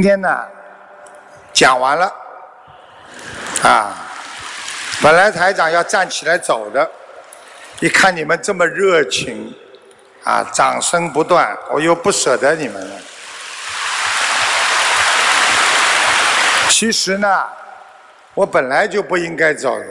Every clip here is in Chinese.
今天呢，讲完了，啊，本来台长要站起来走的，一看你们这么热情，啊，掌声不断，我又不舍得你们了。其实呢，我本来就不应该走的，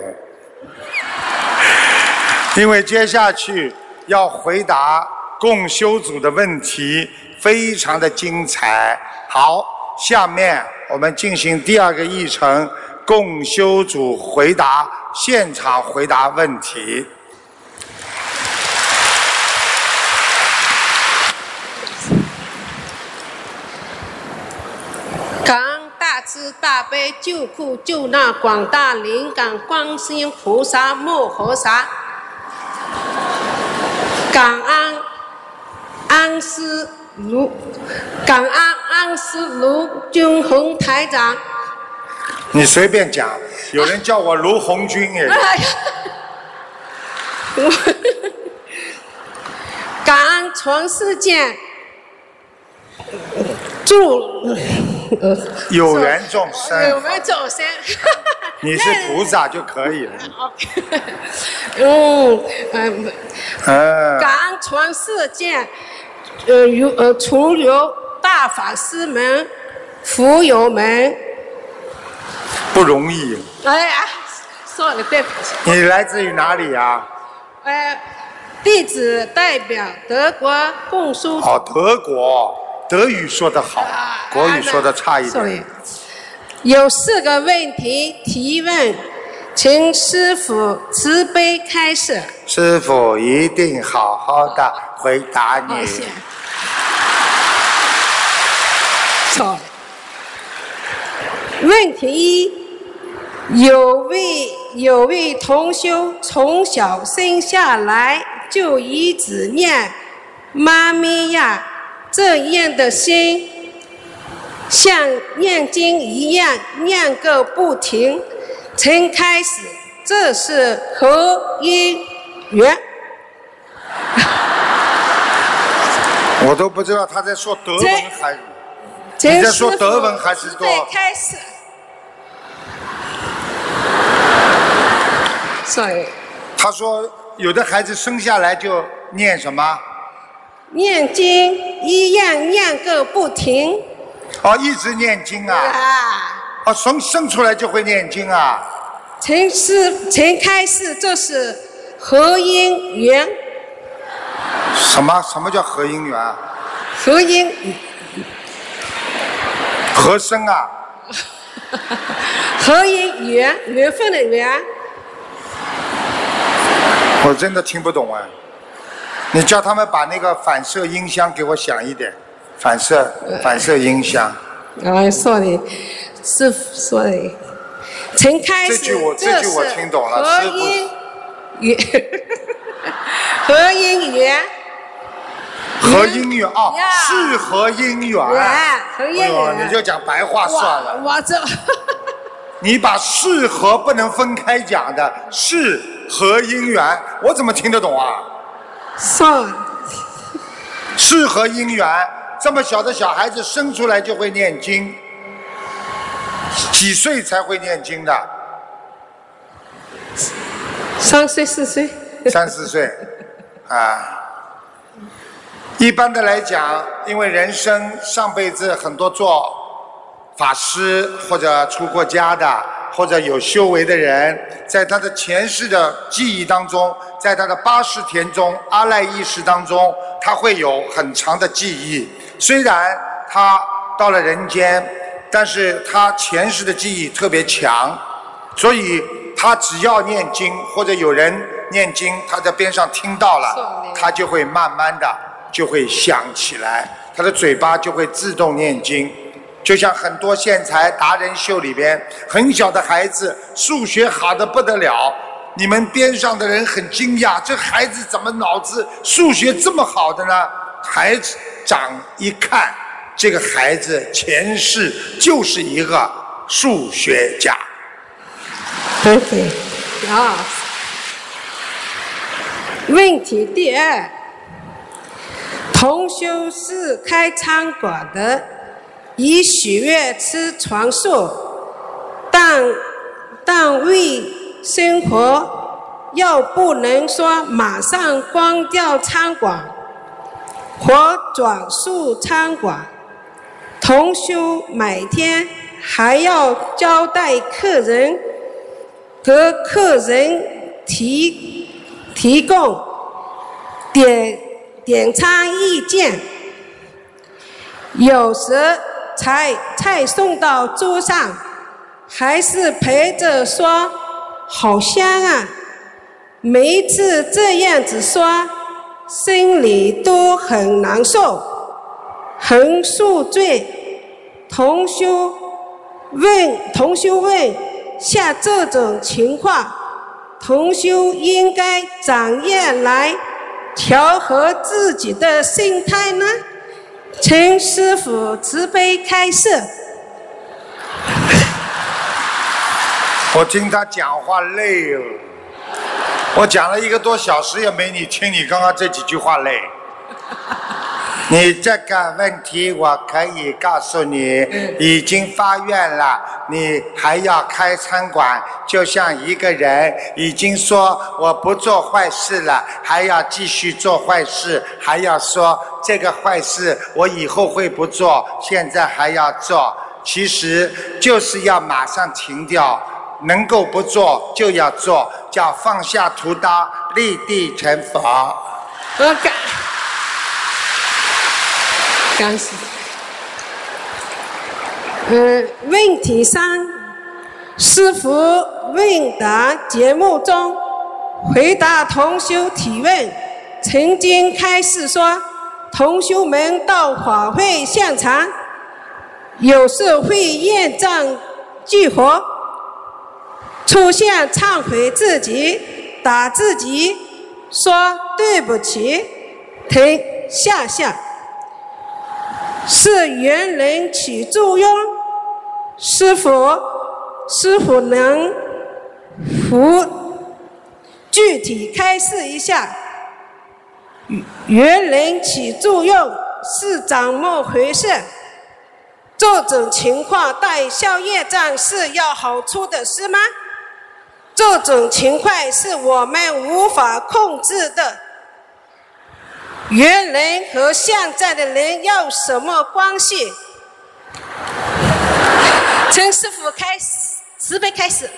因为接下去要回答共修组的问题，非常的精彩。好，下面我们进行第二个议程，共修组回答现场回答问题。感恩大慈大悲救苦救难广大灵感观世音菩萨摩诃萨，感恩安师卢，感恩安师卢军红台长。你随便讲，有人叫我卢红军也。哎呀，我感恩全世界祝有缘众生，有缘众生？你是菩萨就可以了。嗯，嗯，嗯，感恩全世界，呃，有呃，除有大法师们、福友们，不容易。哎呀，算了对不起，你来自于哪里呀、呃，弟子代表德国共书哦，德国，德语说得好，国语说的差一点。有四个问题提问，请师傅慈悲开示。师傅一定好好的回答你。谢。谢。错。问题一：有位有位同修从小生下来就一直念“妈咪呀”这样的心，像念经一样念个不停。从开始，这是何因缘？我都不知道他在说德文还你在说德文还是说对，开始。sorry，他说有的孩子生下来就念什么？念经一样念个不停哦，一直念经啊！啊！哦，生生出来就会念经啊！陈师陈开示，这是合因缘，什么什么叫合因缘啊？合因和声啊？和音缘缘分的缘。我真的听不懂啊！你叫他们把那个反射音箱给我响一点，反射反射音箱。哎，sorry，师傅，sorry。陈开始，这句我这句我是听懂了合师傅因缘，合因缘。合姻缘哦呀，是合姻缘。哎呦，缘你就讲白话算了。我我这你把是和不能分开讲的，是和姻缘，我怎么听得懂啊？算是和姻缘，这么小的小孩子生出来就会念经，几岁才会念经的？三岁四岁，三四岁，啊。一般的来讲，因为人生上辈子很多做法师或者出过家的，或者有修为的人，在他的前世的记忆当中，在他的八识田中、阿赖意识当中，他会有很长的记忆。虽然他到了人间，但是他前世的记忆特别强，所以他只要念经或者有人念经，他在边上听到了，他就会慢慢的就会想起来，他的嘴巴就会自动念经。就像很多线材达人秀里边，很小的孩子数学好的不得了，你们边上的人很惊讶，这孩子怎么脑子数学这么好的呢？孩子长一看，这个孩子前世就是一个数学家。对对，啊。问题第二，同修是开餐馆的，以许愿吃床素，但但为生活，又不能说马上关掉餐馆或转述餐馆。同修每天还要交代客人，给客人提提供点点餐意见。有时菜菜送到桌上，还是陪着说好香啊。每一次这样子说，心里都很难受，很受罪。同修问同修问像这种情况，同修应该怎样来调和自己的心态呢？陈师傅慈悲开示。我听他讲话累哦，我讲了一个多小时也没你听你刚刚这几句话累。你这个问题我可以告诉你，已经发愿了，你还要开餐馆，就像一个人已经说我不做坏事了，还要继续做坏事，还要说这个坏事我以后会不做，现在还要做，其实就是要马上停掉，能够不做就要做，叫放下屠刀，立地成佛。我感。干事。嗯，问题三，师傅问答节目中回答同修提问，曾经开示说，同修们到法会现场，有时会验证激活，出现忏悔自己，打自己，说对不起，停下下。是缘人起作用，是否是否能符具体开示一下？缘人起作用是怎么回事？这种情况带消业障是要好处的是吗？这种情况是我们无法控制的。原人和现在的人有什么关系？陈师傅开始，慈悲开始。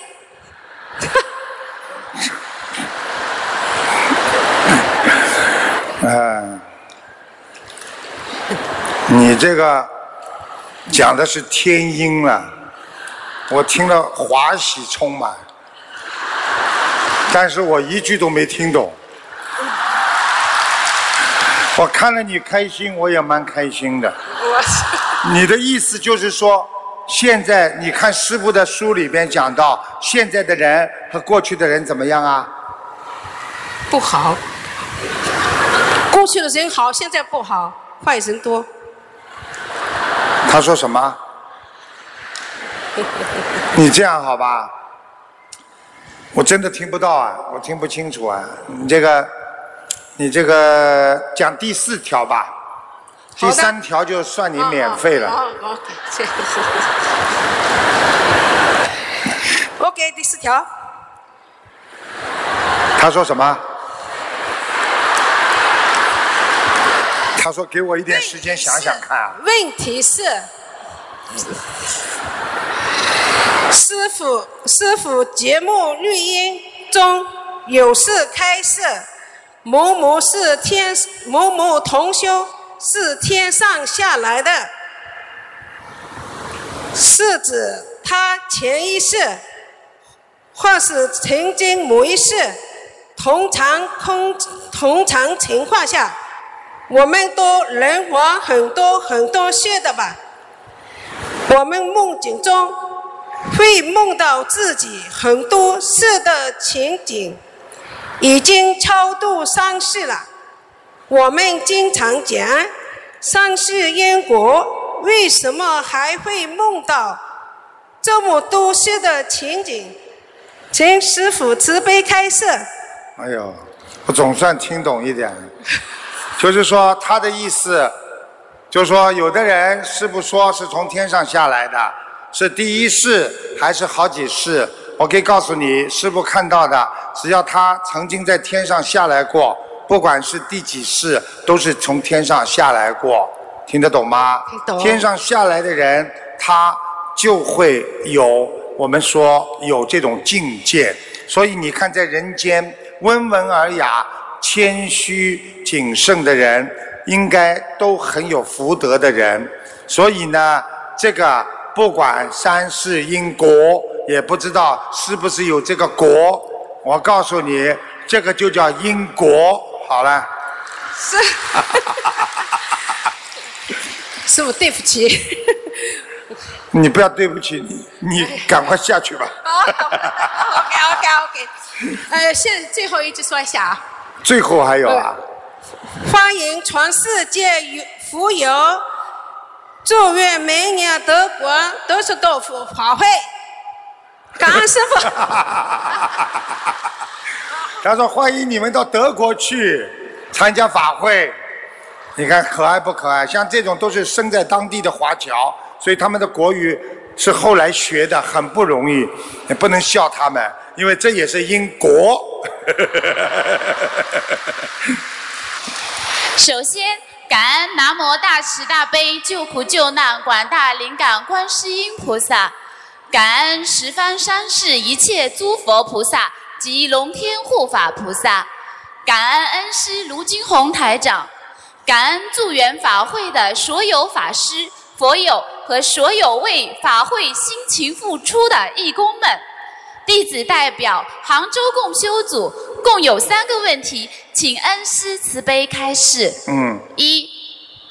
嗯，你这个讲的是天音了，我听了华喜充满，但是我一句都没听懂。我看了你开心，我也蛮开心的。你的意思就是说，现在你看师傅的书里边讲到，现在的人和过去的人怎么样啊？不好。过去的人好，现在不好，坏人多。他说什么？你这样好吧？我真的听不到啊，我听不清楚啊，你这个。你这个讲第四条吧，第三条就算你免费了。好，好，谢谢。OK，第四条。他说什么？他说给我一点时间想想看。问题是，师傅，师傅节目录音中有事开设。某某是天，某某同修是天上下来的，是指他前一世，或是曾经某一世，同常空同常情况下，我们都人活很多很多世的吧。我们梦境中会梦到自己很多世的情景。已经超度三世了。我们经常讲三世因果，为什么还会梦到这么多世的情景？请师傅慈悲开示。哎呦，我总算听懂一点，就是说他的意思，就是说有的人师傅说是从天上下来的，是第一世还是好几世？我可以告诉你，师傅看到的，只要他曾经在天上下来过，不管是第几世，都是从天上下来过，听得懂吗？懂天上下来的人，他就会有我们说有这种境界。所以你看，在人间温文尔雅、谦虚谨慎的人，应该都很有福德的人。所以呢，这个不管三世因果，也不知道是不是有这个果。我告诉你，这个就叫因果。好了，是，师傅对不起。你不要对不起你，你赶快下去吧。好，OK OK OK。呃，现最后一句说一下啊。最后还有啊，欢迎全世界有福友，祝愿明年德国都是豆腐法会。感恩师傅。他说欢迎你们到德国去参加法会。你看可爱不可爱？像这种都是生在当地的华侨，所以他们的国语是后来学的，很不容易，也不能笑他们，因为这也是因果。首先，感恩南无大慈大悲救苦救难广大灵感观世音菩萨，感恩十方三世一切诸佛菩萨及龙天护法菩萨，感恩恩师卢金红台长，感恩助缘法会的所有法师、佛友和所有为法会辛勤付出的义工们。弟子代表杭州共修组共有三个问题，请恩师慈悲开示。嗯，一，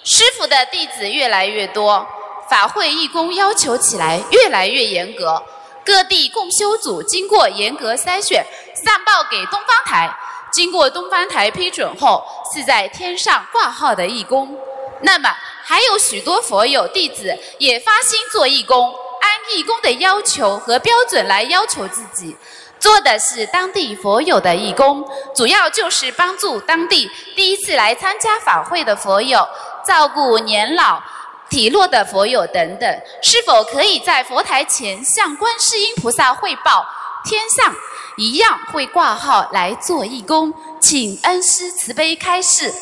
师傅的弟子越来越多，法会义工要求起来越来越严格。各地共修组经过严格筛选，上报给东方台，经过东方台批准后，是在天上挂号的义工。那么，还有许多佛友弟子也发心做义工，按义工的要求和标准来要求自己。做的是当地佛友的义工，主要就是帮助当地第一次来参加法会的佛友，照顾年老、体弱的佛友等等。是否可以在佛台前向观世音菩萨汇报？天上一样会挂号来做义工，请恩师慈悲开示。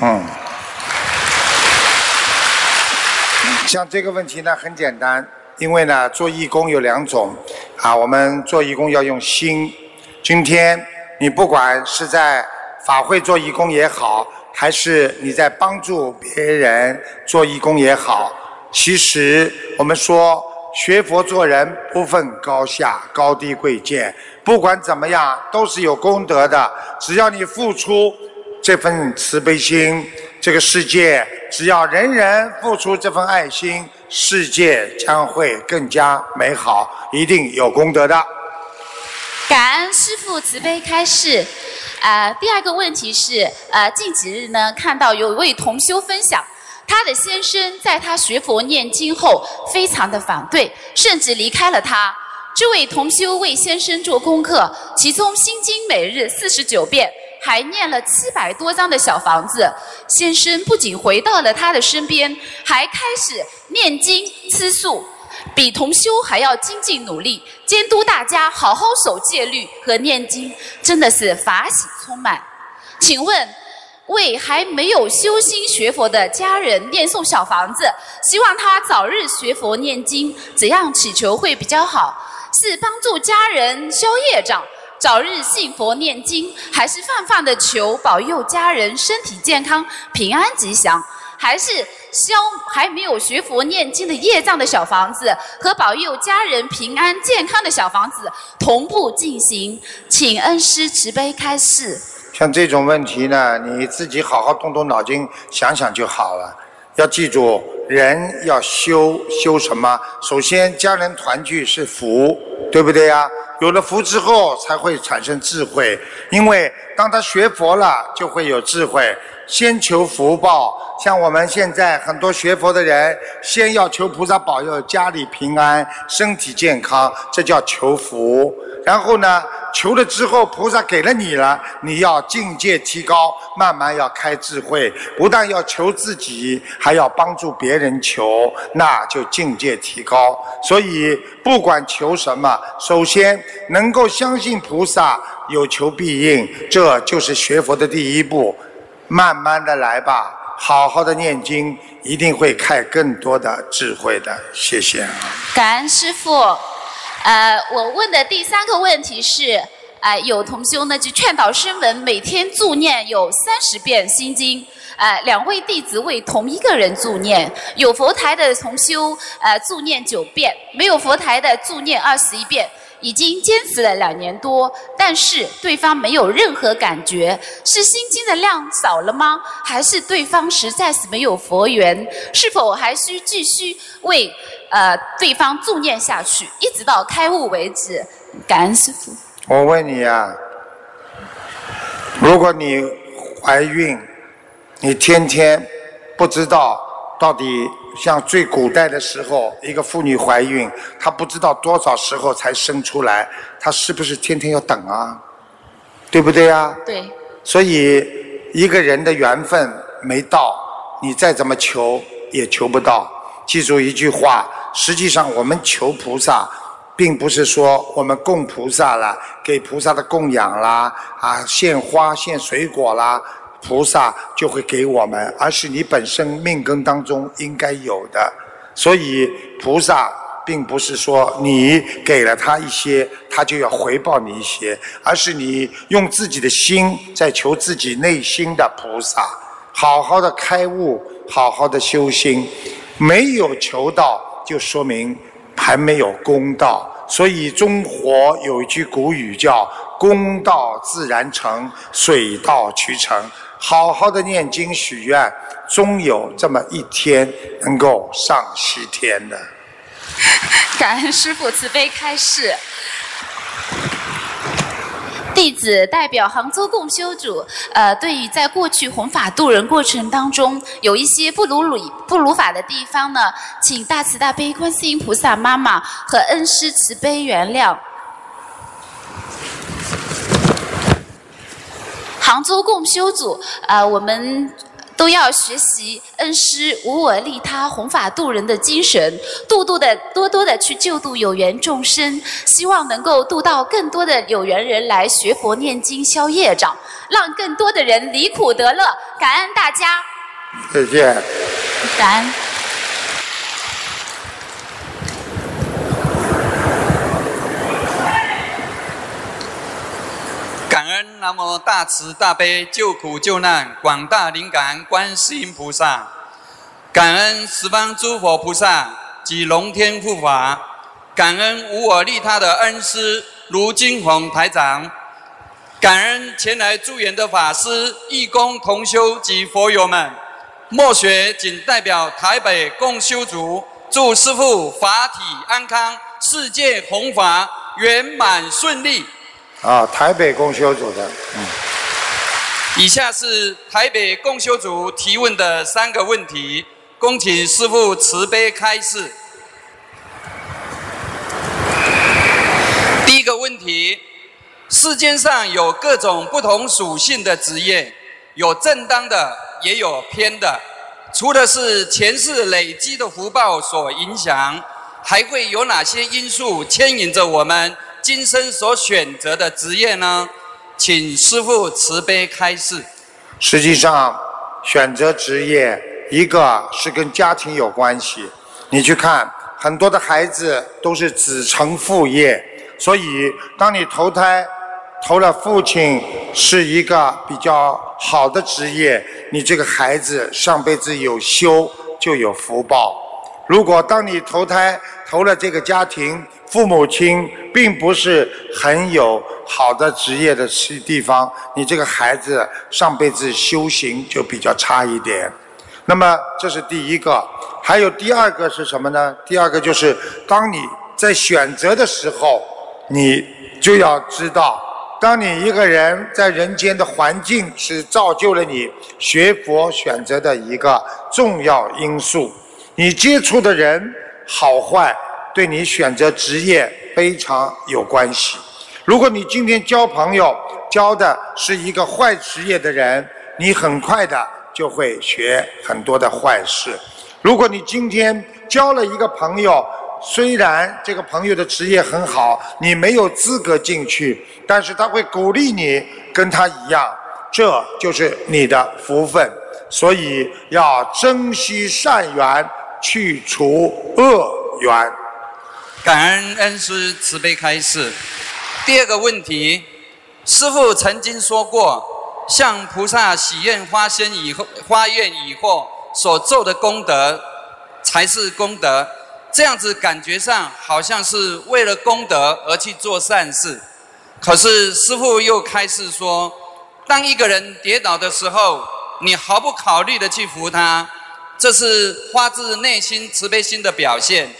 嗯，像这个问题呢很简单，因为呢做义工有两种，啊，我们做义工要用心。今天你不管是在法会做义工也好，还是你在帮助别人做义工也好，其实我们说学佛做人不分高下、高低贵贱，不管怎么样都是有功德的。只要你付出这份慈悲心，这个世界只要人人付出这份爱心，世界将会更加美好，一定有功德的。感恩师父慈悲开示。呃，第二个问题是，呃，近几日呢，看到有一位同修分享，他的先生在他学佛念经后，非常的反对，甚至离开了他。这位同修为先生做功课，其中心经每日四十九遍，还念了七百多张的小房子。先生不仅回到了他的身边，还开始念经吃素。比同修还要精进努力，监督大家好好守戒律和念经，真的是法喜充满。请问，为还没有修心学佛的家人念诵小房子，希望他早日学佛念经，怎样祈求会比较好？是帮助家人消业障，早日信佛念经，还是泛泛的求保佑家人身体健康、平安吉祥？还是消还没有学佛念经的业障的小房子和保佑家人平安健康的小房子同步进行，请恩师慈悲开示。像这种问题呢，你自己好好动动脑筋想想就好了。要记住，人要修修什么？首先，家人团聚是福，对不对呀？有了福之后，才会产生智慧。因为当他学佛了，就会有智慧。先求福报。像我们现在很多学佛的人，先要求菩萨保佑家里平安、身体健康，这叫求福。然后呢，求了之后，菩萨给了你了，你要境界提高，慢慢要开智慧，不但要求自己，还要帮助别人求，那就境界提高。所以不管求什么，首先能够相信菩萨有求必应，这就是学佛的第一步。慢慢的来吧。好好的念经，一定会开更多的智慧的。谢谢。感恩师父。呃，我问的第三个问题是，呃，有同修呢就劝导声闻每天助念有三十遍心经。呃，两位弟子为同一个人助念，有佛台的同修呃助念九遍，没有佛台的助念二十一遍。已经坚持了两年多，但是对方没有任何感觉，是心经的量少了吗？还是对方实在是没有佛缘？是否还需继续为呃对方助念下去，一直到开悟为止？感恩师父。我问你啊，如果你怀孕，你天天不知道到底。像最古代的时候，一个妇女怀孕，她不知道多少时候才生出来，她是不是天天要等啊？对不对啊？对。所以一个人的缘分没到，你再怎么求也求不到。记住一句话：实际上我们求菩萨，并不是说我们供菩萨了，给菩萨的供养啦，啊，献花献水果啦。菩萨就会给我们，而是你本身命根当中应该有的。所以菩萨并不是说你给了他一些，他就要回报你一些，而是你用自己的心在求自己内心的菩萨，好好的开悟，好好的修心。没有求到，就说明还没有功到。所以中国有一句古语叫“功到自然成，水到渠成”。好好的念经许愿，终有这么一天能够上西天的。感恩师父慈悲开示。弟子代表杭州共修组，呃，对于在过去弘法度人过程当中有一些不如理、不如法的地方呢，请大慈大悲观世音菩萨妈妈和恩师慈悲原谅。杭州共修组，呃，我们都要学习恩师无我利他、弘法度人的精神，度度的多多的去救度有缘众生，希望能够度到更多的有缘人来学佛念经消业障，让更多的人离苦得乐。感恩大家，再见，感恩。南无大慈大悲救苦救难广大灵感观世音菩萨，感恩十方诸佛菩萨及龙天护法，感恩无我利他的恩师卢金红台长，感恩前来助缘的法师、义工、同修及佛友们。莫学仅代表台北共修组，祝师父法体安康，世界弘法圆满顺利。啊，台北共修组的，嗯。以下是台北共修组提问的三个问题，恭请师父慈悲开示。第一个问题：世间上有各种不同属性的职业，有正当的，也有偏的。除了是前世累积的福报所影响，还会有哪些因素牵引着我们？今生所选择的职业呢？请师父慈悲开示。实际上，选择职业，一个是跟家庭有关系。你去看，很多的孩子都是子承父业，所以当你投胎投了父亲是一个比较好的职业，你这个孩子上辈子有修就有福报。如果当你投胎投了这个家庭，父母亲并不是很有好的职业的地地方，你这个孩子上辈子修行就比较差一点。那么这是第一个，还有第二个是什么呢？第二个就是当你在选择的时候，你就要知道当你一个人在人间的环境是造就了你学佛选择的一个重要因素，你接触的人好坏对你选择职业非常有关系。如果你今天交朋友交的是一个坏职业的人，你很快的就会学很多的坏事。如果你今天交了一个朋友，虽然这个朋友的职业很好，你没有资格进去，但是他会鼓励你跟他一样，这就是你的福分。所以要珍惜善缘，去除恶缘。感恩恩师慈悲开示。第二个问题，师父曾经说过，向菩萨许愿花仙以后，花愿以后所做的功德才是功德。这样子感觉上好像是为了功德而去做善事，可是师父又开示说，当一个人跌倒的时候，你毫不考虑的去扶他，这是发自内心慈悲心的表现。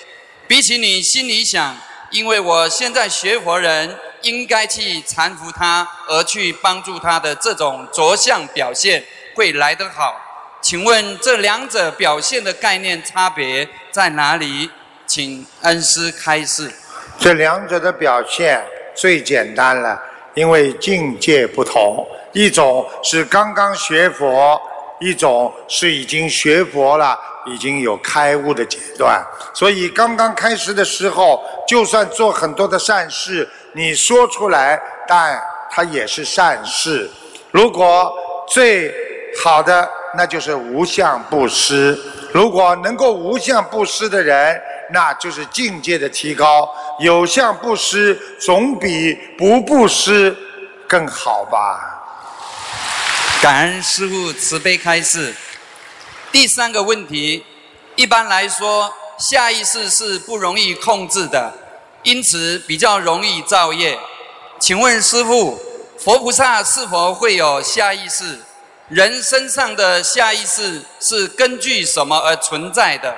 比起你心里想，因为我现在学佛人应该去搀扶他而去帮助他的这种着相表现，会来得好。请问这两者表现的概念差别在哪里？请恩师开示。这两者的表现最简单了，因为境界不同，一种是刚刚学佛，一种是已经学佛了，已经有开悟的阶段。所以刚刚开始的时候，就算做很多的善事，你说出来，但它也是善事。如果最好的，那就是无相布施。如果能够无相布施的人，那就是境界的提高，有相布施总比不布施更好吧。感恩师父慈悲开示。第三个问题，一般来说，下意识是不容易控制的，因此比较容易造业。请问师父，佛菩萨是否会有下意识？人身上的下意识是根据什么而存在的？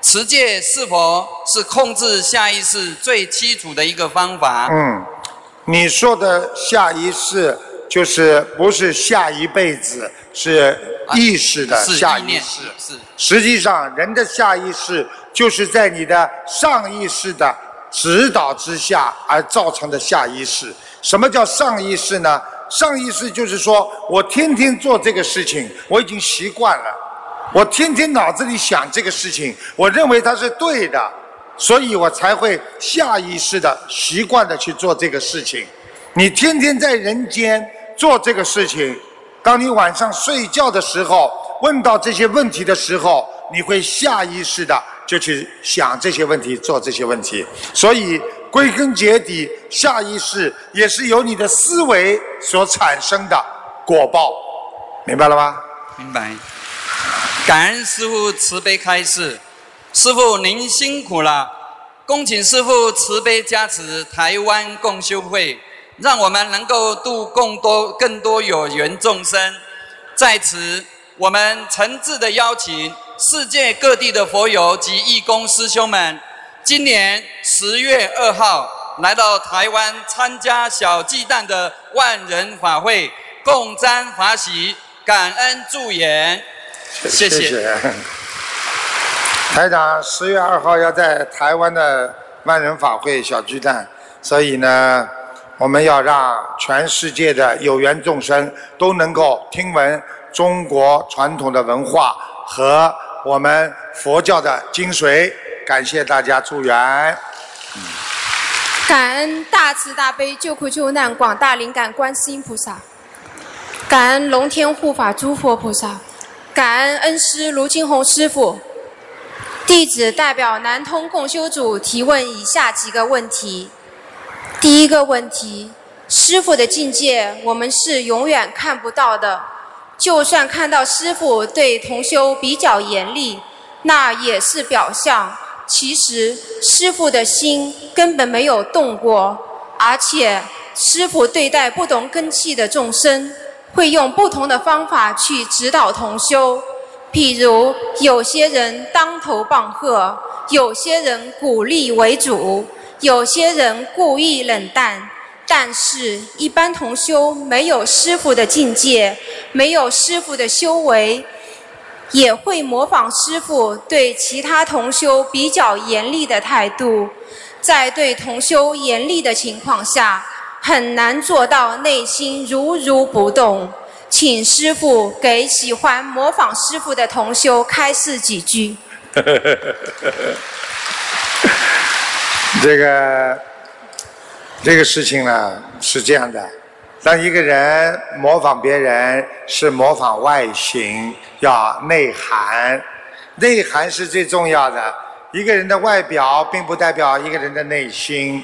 持戒是否是控制下意识最基础的一个方法？嗯，你说的下意识就是不是下一辈子，是意识的下意识。是。实际上，人的下意识就是在你的上意识的指导之下而造成的下意识。什么叫上意识呢？上意识就是说我天天做这个事情，我已经习惯了。我天天脑子里想这个事情，我认为它是对的，所以我才会下意识的习惯的去做这个事情。你天天在人间做这个事情，当你晚上睡觉的时候，问到这些问题的时候，你会下意识的就去想这些问题，做这些问题。所以归根结底，下意识也是由你的思维所产生的果报，明白了吗？明白。感恩师父慈悲开示，师父您辛苦了，恭请师父慈悲加持台湾共修会，让我们能够度更多更多有缘众生。在此，我们诚挚的邀请世界各地的佛友及义工师兄们，今年十月二号来到台湾参加小鸡蛋的万人法会，共沾法喜，感恩助缘。谢谢。台长十月二号要在台湾的万人法会小巨蛋，所以呢，我们要让全世界的有缘众生都能够听闻中国传统的文化和我们佛教的精髓。感谢大家助缘。感恩大慈大悲救苦救难广大灵感观世音菩萨，感恩龙天护法诸佛菩萨。感恩恩师卢金红师傅，弟子代表南通共修组提问以下几个问题。第一个问题，师傅的境界我们是永远看不到的，就算看到师傅对同修比较严厉，那也是表象。其实师傅的心根本没有动过，而且师傅对待不同根器的众生。会用不同的方法去指导同修，譬如有些人当头棒喝，有些人鼓励为主，有些人故意冷淡，但是，一般同修没有师傅的境界，没有师傅的修为，也会模仿师傅对其他同修比较严厉的态度。在对同修严厉的情况下，很难做到内心如如不动。请师傅给喜欢模仿师傅的同修开示几句。这 个这个事情呢是这样的，当一个人模仿别人是模仿外形，要内涵，内涵是最重要的。一个人的外表并不代表一个人的内心。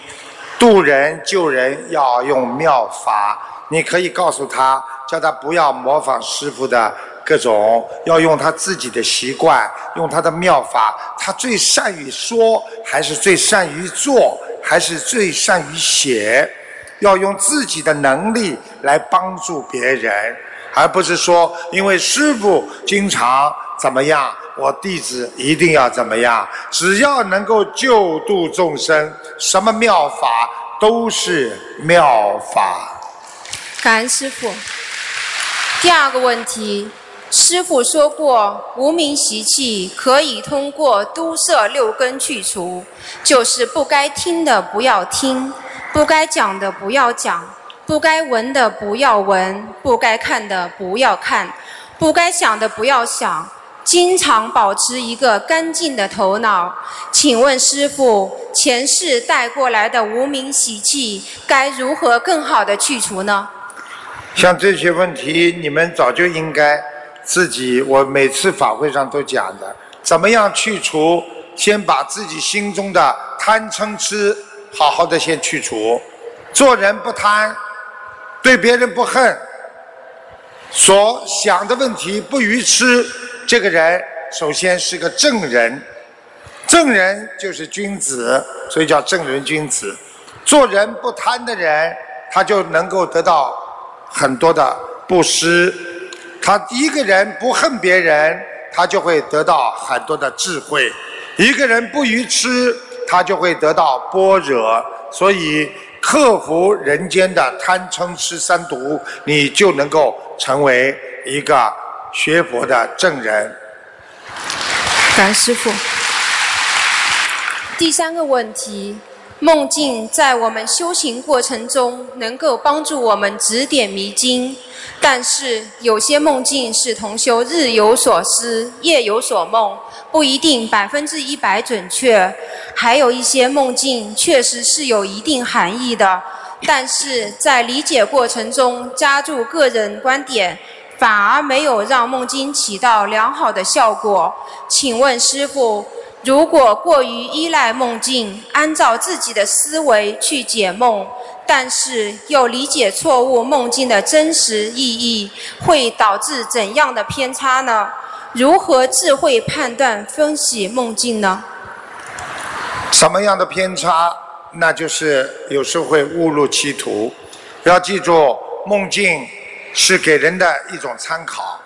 渡人救人要用妙法，你可以告诉他，叫他不要模仿师傅的。各种要用他自己的习惯，用他的妙法。他最善于说，还是最善于做，还是最善于写？要用自己的能力来帮助别人，而不是说因为师傅经常怎么样，我弟子一定要怎么样。只要能够救度众生，什么妙法都是妙法。感恩师傅。第二个问题。师傅说过，无名习气可以通过都摄六根去除，就是不该听的不要听，不该讲的不要讲，不该闻的不要闻，不该看的不要看，不该想的不要想，经常保持一个干净的头脑。请问师傅，前世带过来的无名习气该如何更好的去除呢？像这些问题，你们早就应该。自己，我每次法会上都讲的，怎么样去除？先把自己心中的贪嗔痴好好的先去除。做人不贪，对别人不恨，所想的问题不愚痴。这个人首先是个正人，正人就是君子，所以叫正人君子。做人不贪的人，他就能够得到很多的布施。他一个人不恨别人，他就会得到很多的智慧；一个人不愚痴，他就会得到般若。所以，克服人间的贪嗔痴三毒，你就能够成为一个学佛的正人。感恩师傅。第三个问题。梦境在我们修行过程中能够帮助我们指点迷津，但是有些梦境是同修日有所思、夜有所梦，不一定百分之一百准确。还有一些梦境确实是有一定含义的，但是在理解过程中加注个人观点，反而没有让梦境起到良好的效果。请问师傅？如果过于依赖梦境，按照自己的思维去解梦，但是又理解错误梦境的真实意义，会导致怎样的偏差呢？如何智慧判断分析梦境呢？什么样的偏差？那就是有时候会误入歧途。要记住，梦境是给人的一种参考。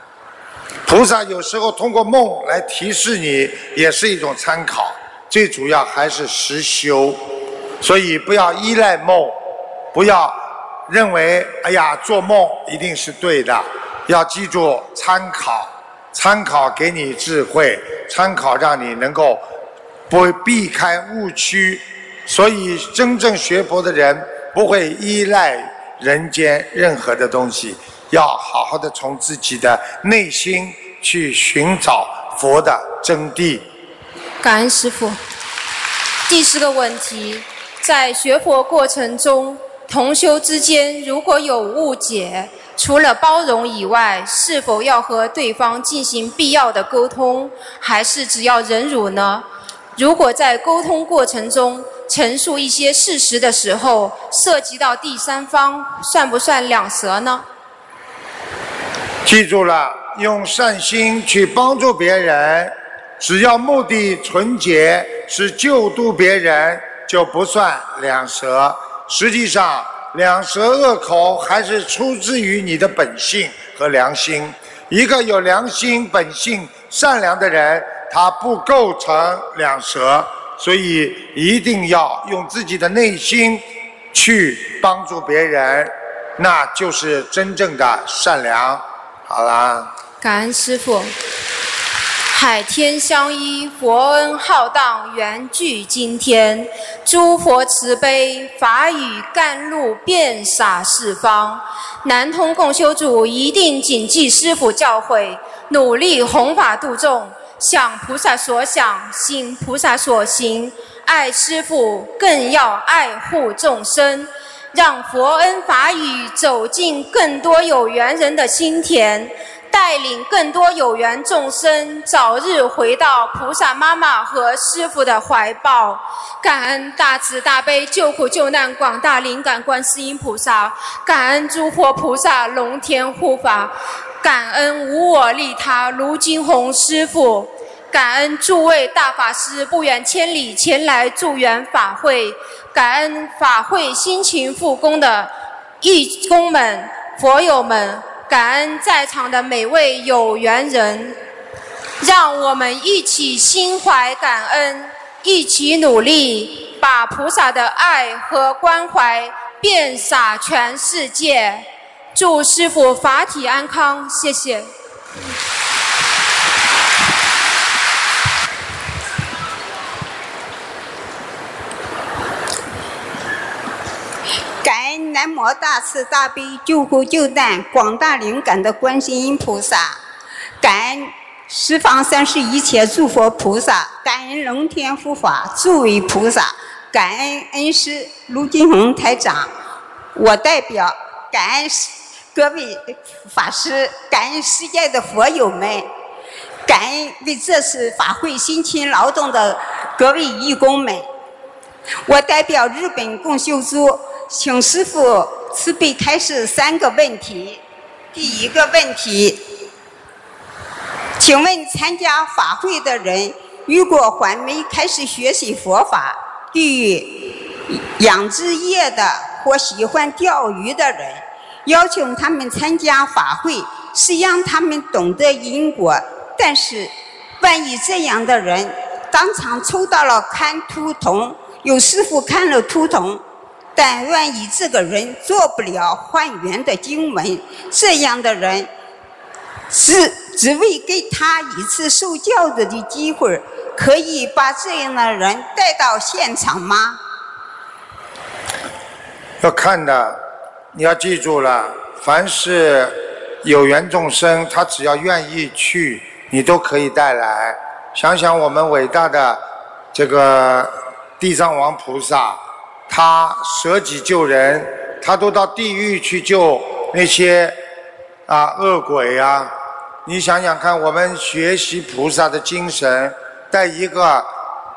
菩萨有时候通过梦来提示你，也是一种参考。最主要还是实修，所以不要依赖梦，不要认为哎呀做梦一定是对的。要记住参考，参考给你智慧，参考让你能够不避开误区。所以真正学佛的人不会依赖人间任何的东西。要好好的从自己的内心去寻找佛的真谛。感恩师父。第四个问题，在学佛过程中，同修之间如果有误解，除了包容以外，是否要和对方进行必要的沟通，还是只要忍辱呢？如果在沟通过程中陈述一些事实的时候，涉及到第三方，算不算两舌呢？记住了，用善心去帮助别人，只要目的纯洁，是救度别人，就不算两舌。实际上，两舌恶口还是出自于你的本性和良心。一个有良心、本性善良的人，他不构成两舌。所以，一定要用自己的内心去帮助别人，那就是真正的善良。好啦，感恩师傅。海天相依，佛恩浩荡，缘聚今天。诸佛慈悲，法语甘露遍洒四方。南通共修组一定谨记师父教诲，努力弘法度众，想菩萨所想，行菩萨所行。爱师父，更要爱护众生，让佛恩法语走进更多有缘人的心田。带领更多有缘众生早日回到菩萨妈妈和师父的怀抱，感恩大慈大悲救苦救难广大灵感观世音菩萨，感恩诸佛菩萨龙天护法，感恩无我利他卢金红师父，感恩诸位大法师不远千里前来助缘法会，感恩法会辛勤复工的义工们、佛友们。感恩在场的每位有缘人，让我们一起心怀感恩，一起努力，把菩萨的爱和关怀遍洒全世界。祝师傅法体安康，谢谢。感恩南无大慈大悲救苦救难广大灵感的观世音菩萨，感恩十方三世一切诸佛菩萨，感恩龙天护法诸位菩萨，感恩恩师卢金红台长。我代表感恩各位法师，感恩世界的佛友们，感恩为这次法会辛勤劳动的各位义工们。我代表日本共修组。请师傅慈悲开示三个问题。第一个问题，请问参加法会的人，如果还没开始学习佛法，对于养殖业的或喜欢钓鱼的人，要求他们参加法会，是让他们懂得因果。但是，万一这样的人当场抽到了看图腾，有师傅看了图腾。但万一这个人做不了还原的经文，这样的人是只为给他一次受教育的机会，可以把这样的人带到现场吗？要看的，你要记住了，凡是有缘众生，他只要愿意去，你都可以带来。想想我们伟大的这个地藏王菩萨。他舍己救人，他都到地狱去救那些啊恶鬼呀！你想想看，我们学习菩萨的精神，带一个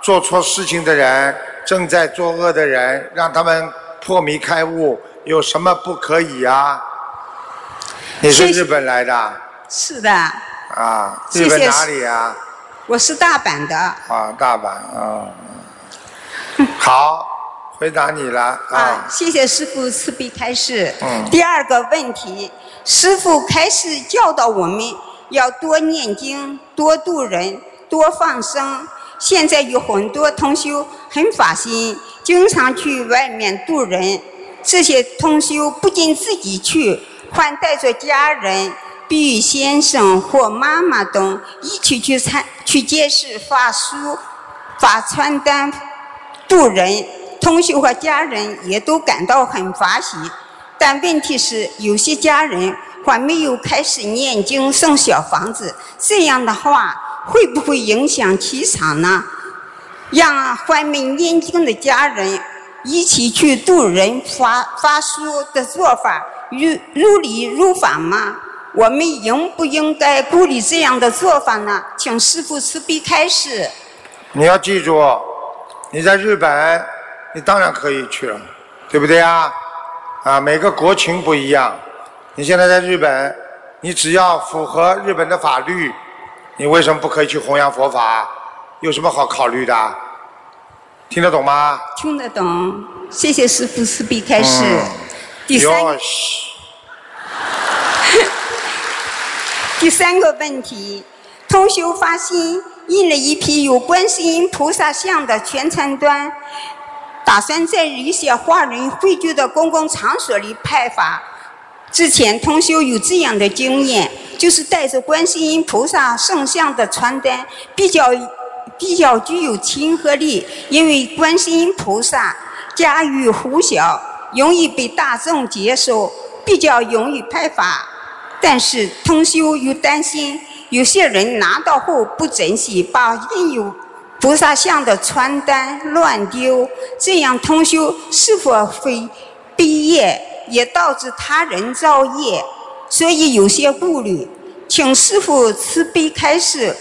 做错事情的人、正在作恶的人，让他们破迷开悟，有什么不可以啊？你是日本来的？是的。啊，日本哪里呀？我是大阪的。啊，大阪啊。好。回答你了啊！谢谢师傅慈悲开示。嗯。第二个问题，师傅开始教导我们要多念经、多度人、多放生。现在有很多同修很发心，经常去外面度人。这些同修不仅自己去，还带着家人，比如先生或妈妈等一起去参去街市发书、发传单、度人。同学和家人也都感到很欢喜，但问题是有些家人还没有开始念经送小房子，这样的话会不会影响气场呢？让还没念经的家人一起去度人发发书的做法，如如理如法吗？我们应不应该鼓励这样的做法呢？请师父慈悲开示。你要记住，你在日本。你当然可以去了，对不对啊？啊，每个国情不一样。你现在在日本，你只要符合日本的法律，你为什么不可以去弘扬佛法？有什么好考虑的？听得懂吗？听得懂，谢谢师傅慈悲开示。第三，第三个问题，通修发心印了一批有观世音菩萨像的全餐端。打算在一些华人汇聚的公共场所里派发。之前通修有这样的经验，就是带着观世音菩萨圣像的传单，比较比较具有亲和力，因为观世音菩萨家喻户晓，容易被大众接受，比较容易派发。但是通修又担心有些人拿到后不珍惜，把印有菩萨像的传单乱丢，这样同修是否会毕业？也导致他人造业，所以有些顾虑。请师傅慈悲开示，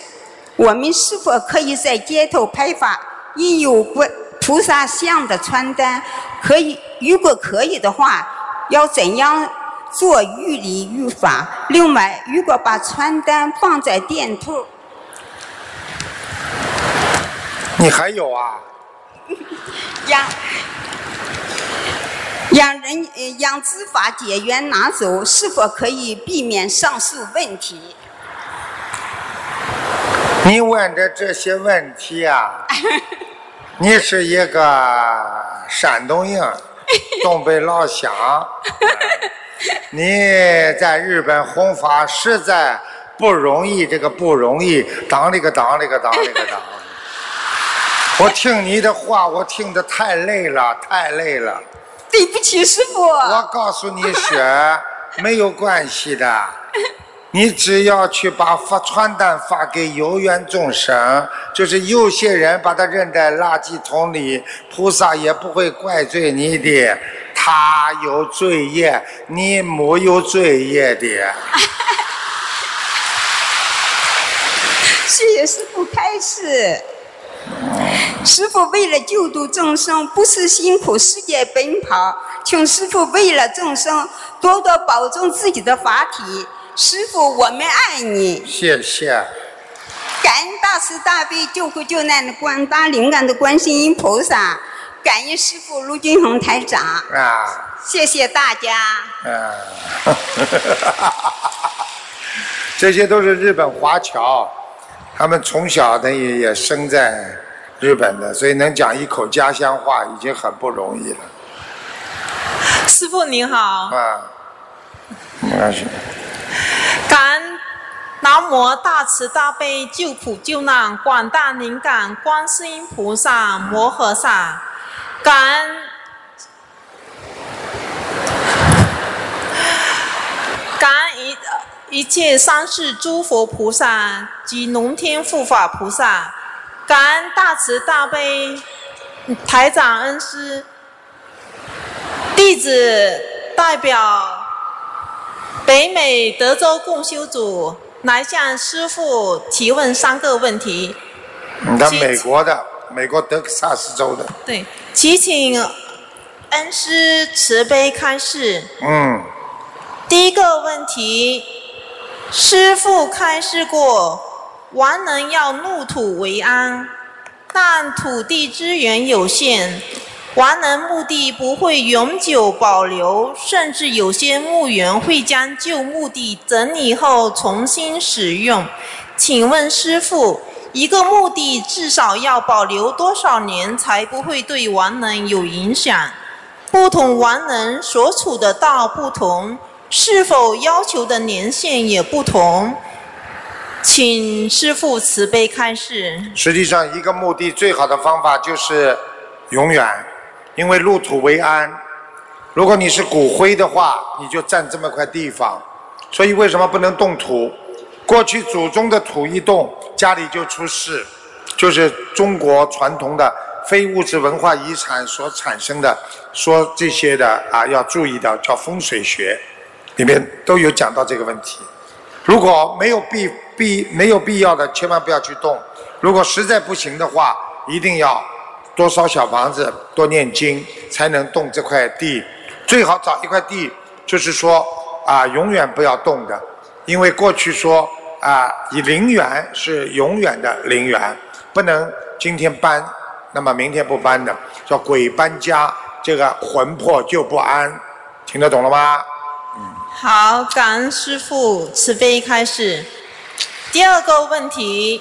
我们是否可以在街头派发印有观菩萨像的传单？可以，如果可以的话，要怎样做预理预法？另外，如果把传单放在店头，你还有啊？养养人呃养执法解员拿走，是否可以避免上述问题？你问的这些问题啊，你是一个山东人，东北老乡，你在日本弘法实在不容易，这个不容易，当了个当了个当了个当。我听你的话，我听得太累了，太累了。对不起，师傅。我告诉你，雪没有关系的，你只要去把发传单发给有缘众生，就是有些人把它扔在垃圾桶里，菩萨也不会怪罪你的。他有罪业，你没有罪业的。谢谢师傅开示。师傅为了救度众生，不辞辛苦世界奔跑，请师傅为了众生多多保重自己的法体。师傅，我们爱你。谢谢。感恩大慈大悲救苦救难的广大灵感的观世音菩萨，感恩师傅卢军宏台长。啊。谢谢大家。啊。这些都是日本华侨，他们从小等于也生在。日本的，所以能讲一口家乡话已经很不容易了。师傅您好。啊，没关系。感恩南无大慈大悲救苦救难广大灵感观世音菩萨摩诃萨，感恩感恩一一切三世诸佛菩萨及龙天护法菩萨。感恩大慈大悲台长恩师，弟子代表北美德州共修组来向师父提问三个问题。你的美国的，美国德克萨斯州的。对，祈请恩师慈悲开示。嗯。第一个问题，师父开示过。亡人要入土为安，但土地资源有限，亡人墓地不会永久保留，甚至有些墓园会将旧墓地整理后重新使用。请问师傅，一个墓地至少要保留多少年才不会对亡人有影响？不同亡人所处的道不同，是否要求的年限也不同？请师父慈悲开示。实际上，一个墓地最好的方法就是永远，因为入土为安。如果你是骨灰的话，你就占这么块地方。所以为什么不能动土？过去祖宗的土一动，家里就出事，就是中国传统的非物质文化遗产所产生的。说这些的啊，要注意的叫风水学，里面都有讲到这个问题。如果没有必必没有必要的，千万不要去动。如果实在不行的话，一定要多烧小房子，多念经，才能动这块地。最好找一块地，就是说啊，永远不要动的。因为过去说啊，以陵园是永远的陵园，不能今天搬，那么明天不搬的，叫鬼搬家，这个魂魄就不安。听得懂了吗？嗯。好，感恩师父慈悲开示。第二个问题，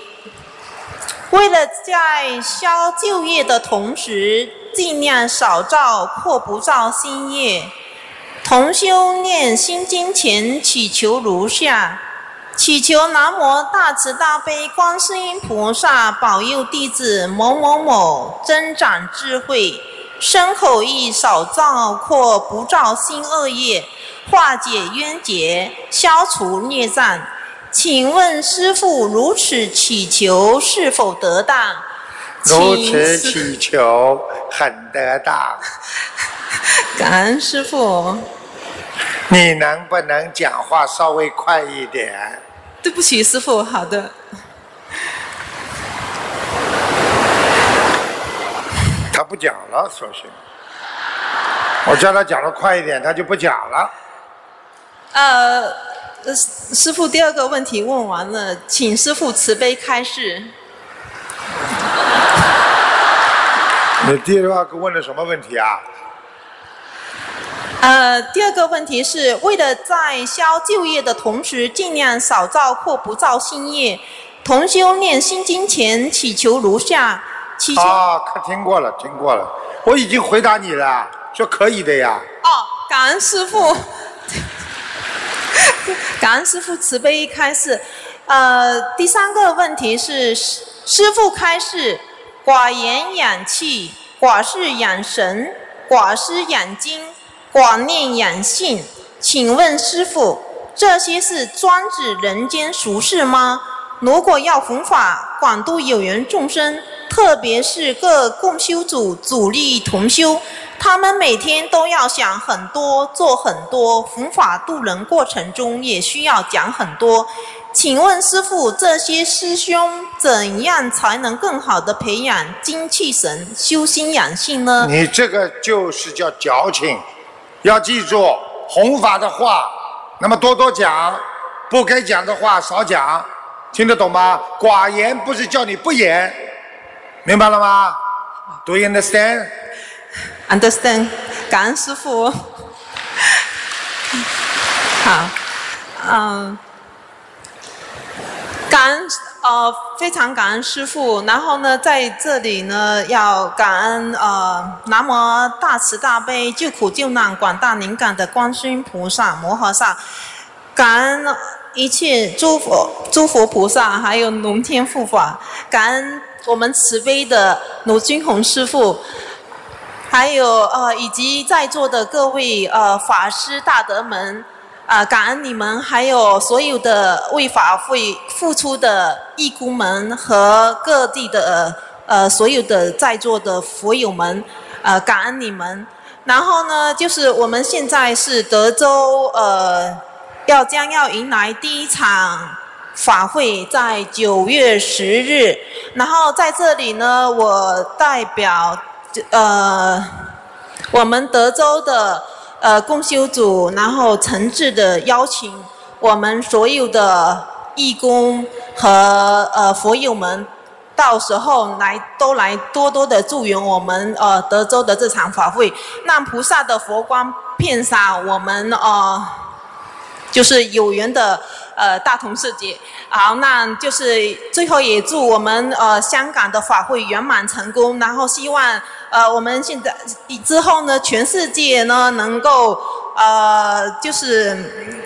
为了在消旧业的同时尽量少造或不造新业。同修念心经前祈求如下：祈求南无大慈大悲观世音菩萨保佑弟子某某某增长智慧，身口意少造或不造新恶业，化解冤结，消除孽障。请问师父，如此祈求是否得当？如此祈求很得当。感恩师父。你能不能讲话稍微快一点？对不起，师傅。好的。他不讲了，首先，我叫他讲的快一点，他就不讲了。呃，呃师师傅，第二个问题问完了，请师傅慈悲开示。你第二个问的什么问题啊？呃，第二个问题是为了在消旧业的同时，尽量少造或不造新业。同修念心经前祈求如下：祈求啊，可听过了，听过了，我已经回答你了，说可以的呀。哦，感恩师傅，感恩师傅慈悲开示。呃，第三个问题是师师傅开示：寡言养气，寡事养神，寡思养精，广念养性。请问师傅，这些是专指人间俗事吗？如果要弘法广度有缘众生，特别是各共修组主力同修，他们每天都要想很多，做很多，弘法度人过程中也需要讲很多。请问师傅，这些师兄怎样才能更好的培养精气神、修心养性呢？你这个就是叫矫情，要记住弘法的话，那么多多讲，不该讲的话少讲，听得懂吗？寡言不是叫你不言，明白了吗？Do you understand？Understand，感恩师傅。好，嗯，感恩呃，非常感恩师傅。然后呢，在这里呢，要感恩呃，南无大慈大悲救苦救难广大灵感的观世音菩萨摩诃萨，感恩一切诸佛诸佛菩萨，还有龙天护法，感恩我们慈悲的卢军宏师傅。还有呃，以及在座的各位呃法师大德们，啊、感恩你们，还有所有的为法会付出的义工们和各地的呃所有的在座的佛友们，呃，感恩你们。然后呢，就是我们现在是德州呃，要将要迎来第一场法会，在九月十日。然后在这里呢，我代表呃，我们德州的呃共修组，然后诚挚的邀请我们所有的义工和呃佛友们，到时候来都来多多的助缘我们呃德州的这场法会，让菩萨的佛光遍洒我们呃。就是有缘的呃大同世界。好，那就是最后也祝我们呃香港的法会圆满成功，然后希望呃我们现在之后呢，全世界呢能够呃就是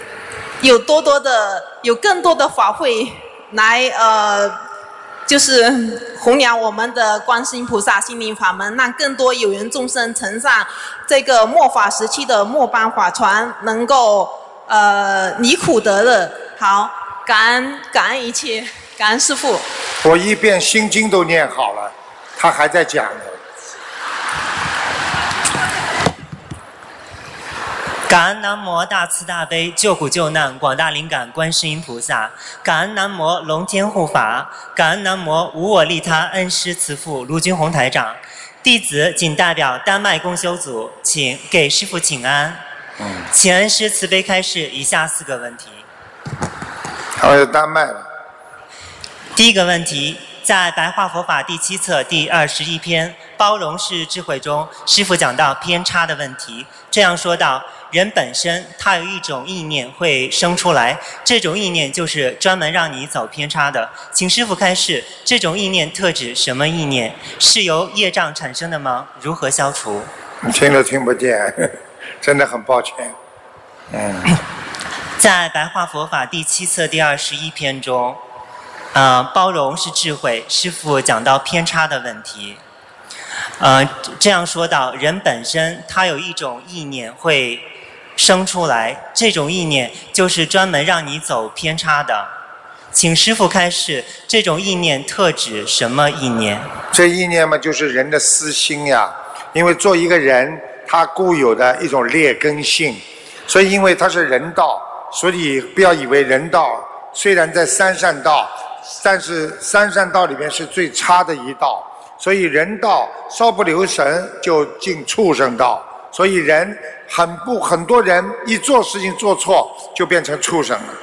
有多多的有更多的法会来呃。就是弘扬我们的观世音菩萨心灵法门，让更多有缘众生乘上这个末法时期的末班法船，能够呃你苦得乐。好，感恩感恩一切，感恩师父。我一遍心经都念好了，他还在讲呢。感恩南无大慈大悲救苦救难广大灵感观世音菩萨，感恩南无龙天护法，感恩南无无我利他恩师慈父卢军宏台长。弟子仅代表丹麦公修组，请给师父请安。嗯，请恩师慈悲开示以下四个问题。还有丹麦了。第一个问题，在白话佛法第七册第二十一篇《包容是智慧中，师傅讲到偏差的问题，这样说到。人本身他有一种意念会生出来，这种意念就是专门让你走偏差的。请师傅开示，这种意念特指什么意念？是由业障产生的吗？如何消除？你听都听不见，真的很抱歉。嗯，在白话佛法第七册第二十一篇中，呃，包容是智慧。师傅讲到偏差的问题，呃，这样说到，人本身他有一种意念会。生出来这种意念，就是专门让你走偏差的，请师傅开示，这种意念特指什么意念？这意念嘛，就是人的私心呀。因为做一个人，他固有的一种劣根性，所以因为他是人道，所以不要以为人道虽然在三善道，但是三善道里面是最差的一道，所以人道稍不留神就进畜生道。所以人很不很多人一做事情做错就变成畜生了，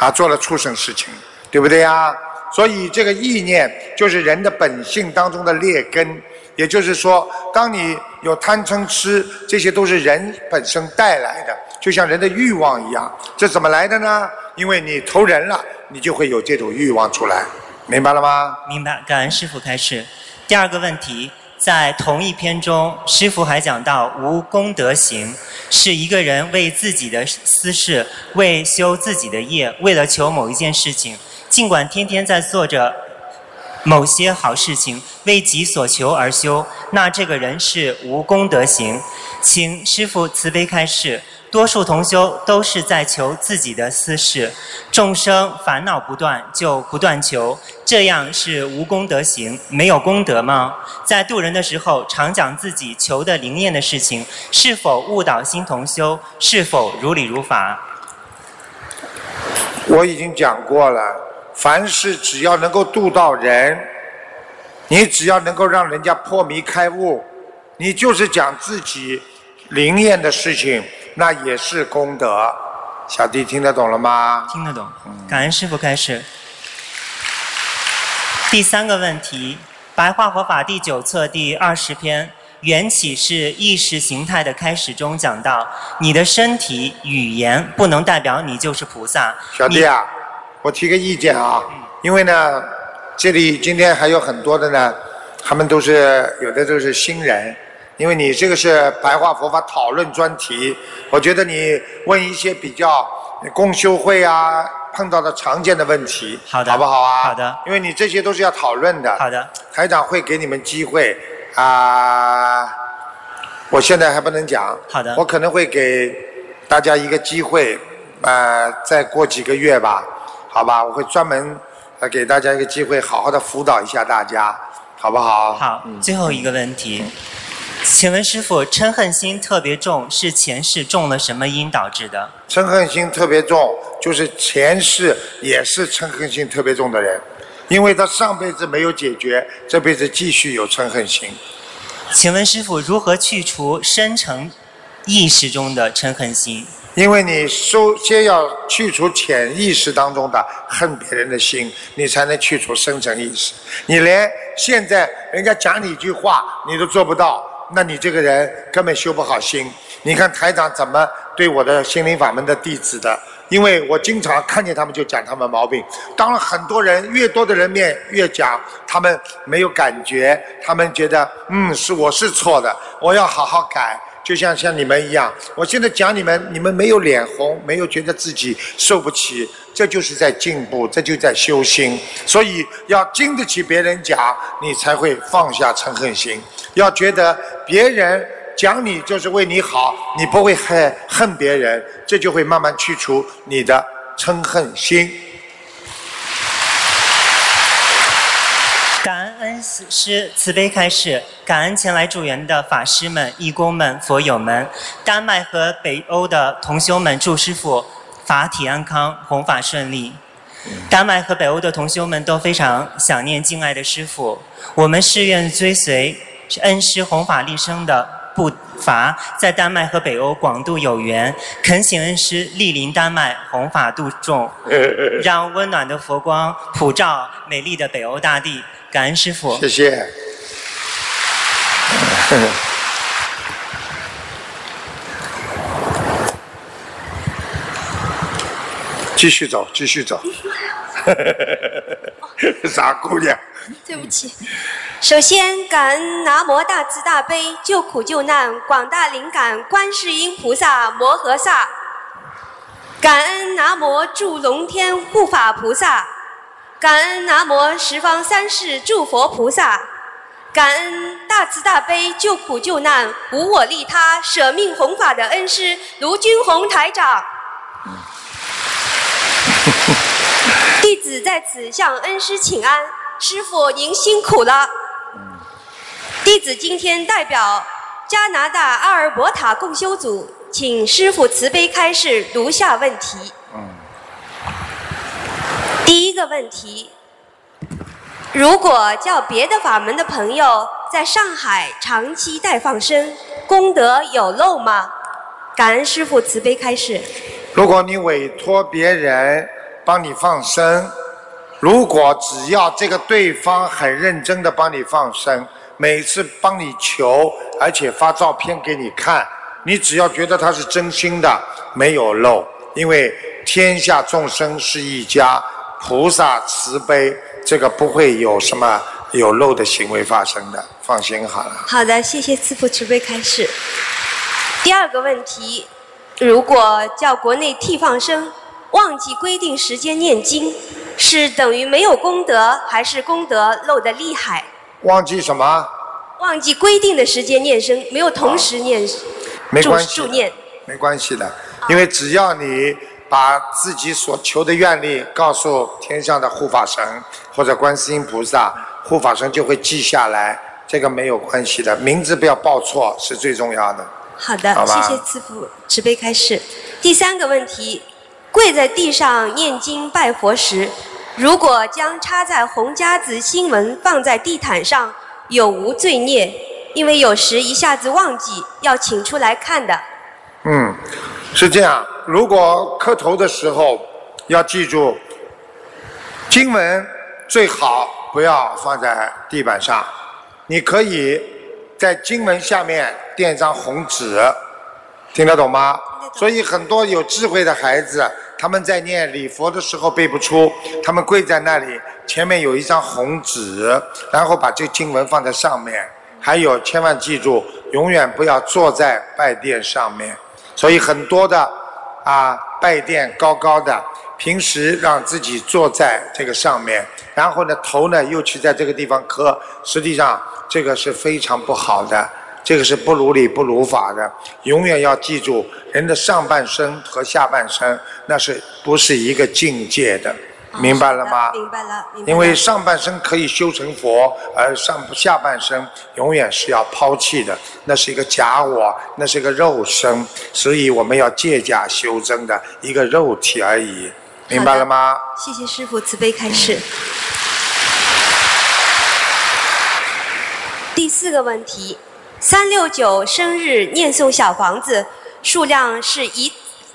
啊，做了畜生事情，对不对呀？所以这个意念就是人的本性当中的劣根，也就是说，当你有贪嗔痴，这些都是人本身带来的，就像人的欲望一样。这怎么来的呢？因为你投人了，你就会有这种欲望出来，明白了吗？明白，感恩师傅开始。第二个问题。在同一篇中，师傅还讲到无功德行，是一个人为自己的私事，为修自己的业，为了求某一件事情，尽管天天在做着某些好事情，为己所求而修，那这个人是无功德行，请师傅慈悲开示。多数同修都是在求自己的私事，众生烦恼不断，就不断求，这样是无功德行，没有功德吗？在渡人的时候，常讲自己求的灵验的事情，是否误导新同修？是否如理如法？我已经讲过了，凡事只要能够渡到人，你只要能够让人家破迷开悟，你就是讲自己灵验的事情。那也是功德，小弟听得懂了吗？听得懂，感恩师傅开始。第三个问题，《白话佛法》第九册第二十篇“缘起是意识形态”的开始中讲到，你的身体语言不能代表你就是菩萨。小弟啊，我提个意见啊，因为呢，这里今天还有很多的呢，他们都是有的都是新人。因为你这个是白话佛法讨论专题，我觉得你问一些比较共修会啊碰到的常见的问题，好的，好不好啊？好的。因为你这些都是要讨论的。好的。台长会给你们机会啊，我现在还不能讲。好的。我可能会给大家一个机会，呃，再过几个月吧，好吧？我会专门呃给大家一个机会，好好的辅导一下大家，好不好？好。最后一个问题。请问师傅，嗔恨心特别重，是前世种了什么因导致的？嗔恨心特别重，就是前世也是嗔恨心特别重的人，因为他上辈子没有解决，这辈子继续有嗔恨心。请问师傅，如何去除深层意识中的嗔恨心？因为你首先要去除潜意识当中的恨别人的心，你才能去除深层意识。你连现在人家讲你一句话，你都做不到。那你这个人根本修不好心。你看台长怎么对我的心灵法门的弟子的？因为我经常看见他们就讲他们毛病。当了很多人越多的人面越讲，他们没有感觉，他们觉得嗯是我是错的，我要好好改。就像像你们一样，我现在讲你们，你们没有脸红，没有觉得自己受不起，这就是在进步，这就在修心。所以要经得起别人讲，你才会放下嗔恨心。要觉得别人讲你就是为你好，你不会恨恨别人，这就会慢慢去除你的嗔恨心。恩师慈悲开始，感恩前来助缘的法师们、义工们、佛友们，丹麦和北欧的同修们，祝师傅法体安康，弘法顺利。丹麦和北欧的同修们都非常想念敬爱的师傅，我们誓愿追随恩师弘法立生的步伐，在丹麦和北欧广度有缘，恳请恩师莅临丹麦弘法度众，让温暖的佛光普照美丽的北欧大地。感恩师傅。谢谢。继续走，继续走。傻姑娘，对不起。首先，感恩南无大慈大悲救苦救难广大灵感观世音菩萨摩诃萨，感恩南无助龙天护法菩萨，感恩南无十方三世诸佛菩萨，感恩大慈大悲救苦救难无我利他舍命弘法的恩师卢军宏台长。弟子在此向恩师请安，师傅您辛苦了。弟子今天代表加拿大阿尔伯塔共修组，请师傅慈悲开示如下问题。第一个问题：如果叫别的法门的朋友在上海长期带放生，功德有漏吗？感恩师傅慈悲开示。如果你委托别人帮你放生，如果只要这个对方很认真的帮你放生，每次帮你求，而且发照片给你看，你只要觉得他是真心的，没有漏，因为天下众生是一家，菩萨慈悲，这个不会有什么有漏的行为发生的，放心好了。好的，谢谢师父慈悲开示。第二个问题，如果叫国内替放生，忘记规定时间念经，是等于没有功德，还是功德漏得厉害？忘记什么？忘记规定的时间念声，没有同时念助没关系助念。没关系的，因为只要你把自己所求的愿力告诉天上的护法神或者观世音菩萨，护法神就会记下来，这个没有关系的，名字不要报错是最重要的。好的，好谢谢师父慈悲开示。第三个问题，跪在地上念经拜佛时，如果将插在红夹子新闻放在地毯上，有无罪孽？因为有时一下子忘记，要请出来看的。嗯，是这样。如果磕头的时候要记住，经文最好不要放在地板上，你可以在经文下面垫一张红纸，听得懂吗？所以很多有智慧的孩子，他们在念礼佛的时候背不出，他们跪在那里，前面有一张红纸，然后把这经文放在上面。还有，千万记住，永远不要坐在拜垫上面。所以很多的啊拜垫高高的，平时让自己坐在这个上面，然后呢头呢又去在这个地方磕，实际上这个是非常不好的，这个是不如理不如法的。永远要记住，人的上半身和下半身那是不是一个境界的？明白了吗？明白了。因为上半身可以修成佛，而上下半身永远是要抛弃的，那是一个假我，那是一个肉身，所以我们要借假修真的一个肉体而已，明白了吗？谢谢师傅慈悲开示。第四个问题，三六九生日念诵小房子数量是一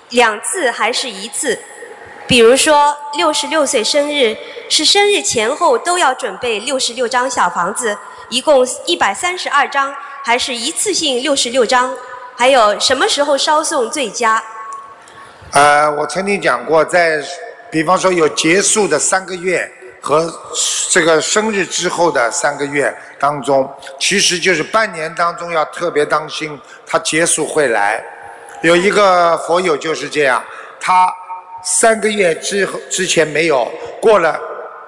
两次还是一次？比如说六十六岁生日，是生日前后都要准备六十六张小房子，一共一百三十二张，还是一次性六十六张？还有什么时候烧送最佳？呃，我曾经讲过，在比方说有结束的三个月和这个生日之后的三个月当中，其实就是半年当中要特别当心，它结束会来。有一个佛友就是这样，他三个月之后之前没有过了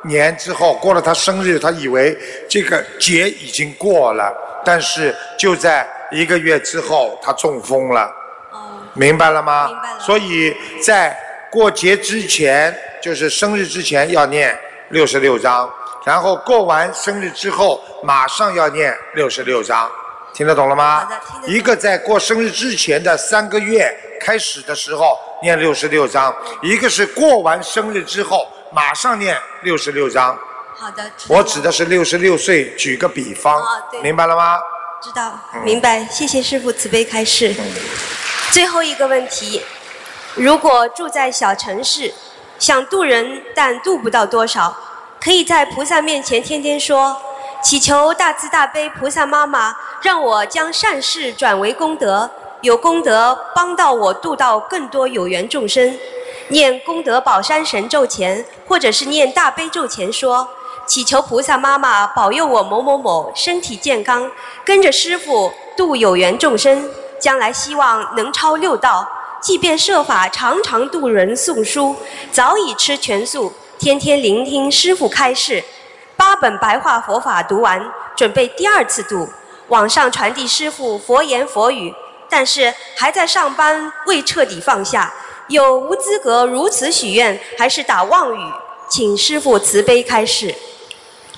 年之后过了他生日，他以为这个节已经过了，但是就在一个月之后他中风了。明白了吗？明白了。所以在过节之前，就是生日之前要念六十六章，然后过完生日之后马上要念六十六章，听得懂了吗？一个在过生日之前的三个月开始的时候念六十六章，一个是过完生日之后马上念六十六章。好的。我指的是六十六岁，举个比方，明白了吗？知道，明白。谢谢师傅慈悲开示。最后一个问题：如果住在小城市，想渡人但渡不到多少，可以在菩萨面前天天说，祈求大慈大悲菩萨妈妈让我将善事转为功德，有功德帮到我渡到更多有缘众生。念功德宝山神咒前，或者是念大悲咒前说，祈求菩萨妈妈保佑我某某某身体健康，跟着师傅度有缘众生，将来希望能超六道。即便设法常常度人诵书，早已吃全素，天天聆听师傅开示，八本白话佛法读完，准备第二次度，网上传递师傅佛言佛语，但是还在上班，未彻底放下，有无资格如此许愿，还是打妄语，请师傅慈悲开示。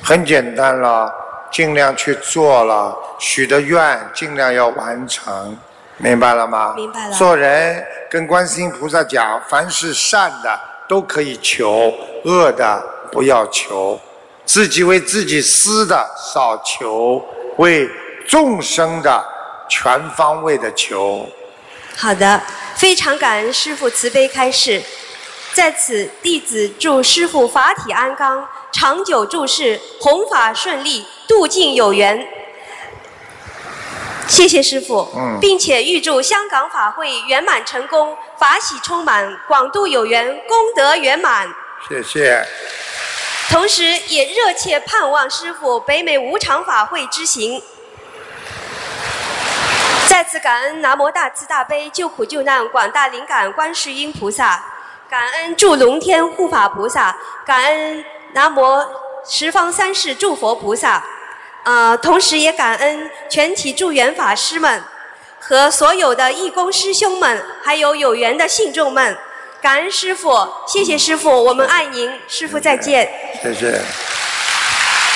很简单了，尽量去做了，许的愿尽量要完成，明白了吗？明白了做人跟观世音菩萨讲，凡是善的都可以求，恶的不要求，自己为自己私的少求，为众生的全方位的求。好的，非常感恩师傅慈悲开示。在此，弟子祝师傅法体安康，长久住世，弘法顺利，度尽有缘。谢谢师傅，嗯并且预祝香港法会圆满成功，法喜充满，广度有缘，功德圆满。谢谢。同时，也热切盼望师傅北美无常法会之行。再次感恩南无大慈大悲救苦救难广大灵感观世音菩萨，感恩祝龙天护法菩萨，感恩南无十方三世诸佛菩萨，呃，同时也感恩全体助缘法师们和所有的义工师兄们，还有有缘的信众们，感恩师傅，谢谢师傅，我们爱您，师傅再见。谢谢。